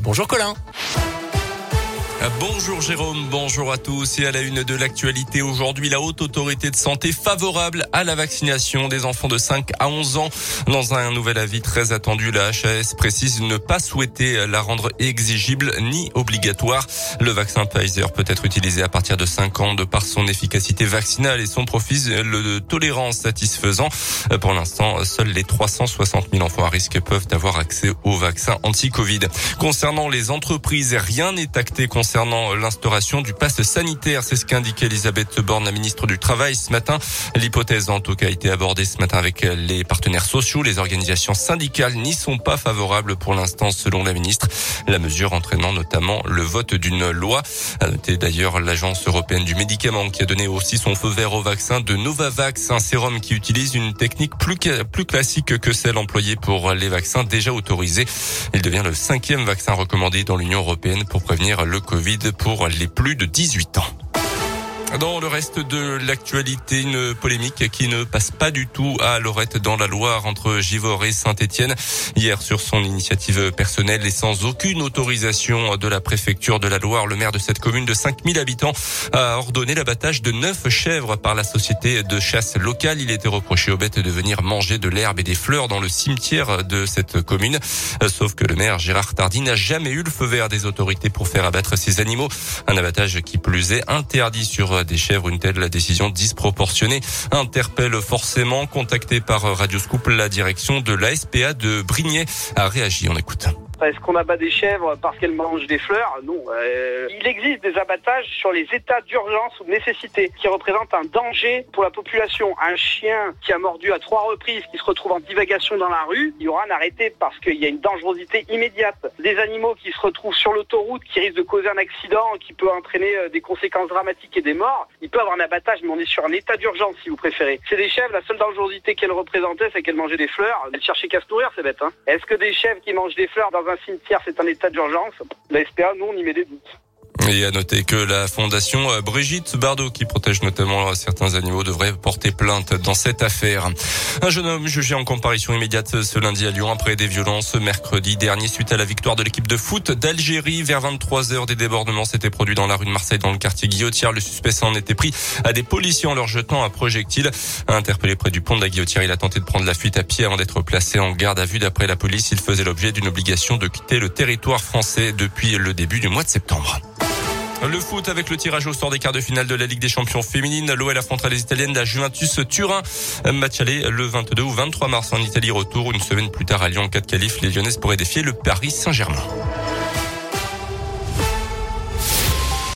Bonjour Colin. Bonjour Jérôme, bonjour à tous et à la une de l'actualité aujourd'hui, la haute autorité de santé favorable à la vaccination des enfants de 5 à 11 ans. Dans un nouvel avis très attendu, la HAS précise ne pas souhaiter la rendre exigible ni obligatoire. Le vaccin Pfizer peut être utilisé à partir de 5 ans de par son efficacité vaccinale et son profil de tolérance satisfaisant. Pour l'instant, seuls les 360 000 enfants à risque peuvent avoir accès au vaccin anti-Covid. Concernant les entreprises, rien n'est acté concernant concernant l'instauration du pass sanitaire. C'est ce qu'indiquait Elisabeth Borne, la ministre du Travail ce matin. L'hypothèse en tout cas a été abordée ce matin avec les partenaires sociaux. Les organisations syndicales n'y sont pas favorables pour l'instant selon la ministre. La mesure entraînant notamment le vote d'une loi. A noté d'ailleurs l'agence européenne du médicament qui a donné aussi son feu vert au vaccin de Novavax, un sérum qui utilise une technique plus, plus classique que celle employée pour les vaccins déjà autorisés. Il devient le cinquième vaccin recommandé dans l'Union européenne pour prévenir le Covid pour les plus de 18 ans. Dans le reste de l'actualité, une polémique qui ne passe pas du tout à Lorette dans la Loire entre Givors et Saint-Étienne. Hier, sur son initiative personnelle et sans aucune autorisation de la préfecture de la Loire, le maire de cette commune de 5000 habitants a ordonné l'abattage de neuf chèvres par la société de chasse locale. Il était reproché aux bêtes de venir manger de l'herbe et des fleurs dans le cimetière de cette commune. Sauf que le maire Gérard Tardy n'a jamais eu le feu vert des autorités pour faire abattre ces animaux. Un abattage qui plus est interdit sur des chèvres. Une telle décision disproportionnée interpelle forcément. Contacté par Radio Scoop, la direction de la SPA de Brignais a réagi. On écoute. Est-ce qu'on abat des chèvres parce qu'elles mangent des fleurs? Non. Euh, il existe des abattages sur les états d'urgence ou de nécessité qui représentent un danger pour la population. Un chien qui a mordu à trois reprises, qui se retrouve en divagation dans la rue, il y aura un arrêté parce qu'il y a une dangerosité immédiate. Des animaux qui se retrouvent sur l'autoroute, qui risquent de causer un accident, qui peut entraîner euh, des conséquences dramatiques et des morts, il peut avoir un abattage, mais on est sur un état d'urgence si vous préférez. C'est des chèvres, la seule dangerosité qu'elles représentaient, c'est qu'elles mangeaient des fleurs. Elles cherchaient qu'à se nourrir, c'est bête. Hein Est-ce que des chèvres qui mangent des fleurs dans un cimetière, c'est un état d'urgence. La SPA, nous, on y met des doutes. Et à noter que la fondation euh, Brigitte Bardot, qui protège notamment certains animaux, devrait porter plainte dans cette affaire. Un jeune homme jugé en comparution immédiate ce lundi à Lyon après des violences mercredi dernier suite à la victoire de l'équipe de foot d'Algérie. Vers 23 heures, des débordements s'étaient produits dans la rue de Marseille, dans le quartier Guillotière. Le suspect s'en était pris à des policiers en leur jetant un projectile. Interpellé près du pont de la Guillotière, il a tenté de prendre la fuite à pied avant d'être placé en garde à vue. D'après la police, il faisait l'objet d'une obligation de quitter le territoire français depuis le début du mois de septembre. Le foot avec le tirage au sort des quarts de finale de la Ligue des Champions féminines. L'OL affrontera les Italiennes la Juventus Turin. Match aller le 22 ou 23 mars en Italie. Retour une semaine plus tard à Lyon. 4 qualifs. Les Lyonnaises pourraient défier le Paris Saint-Germain.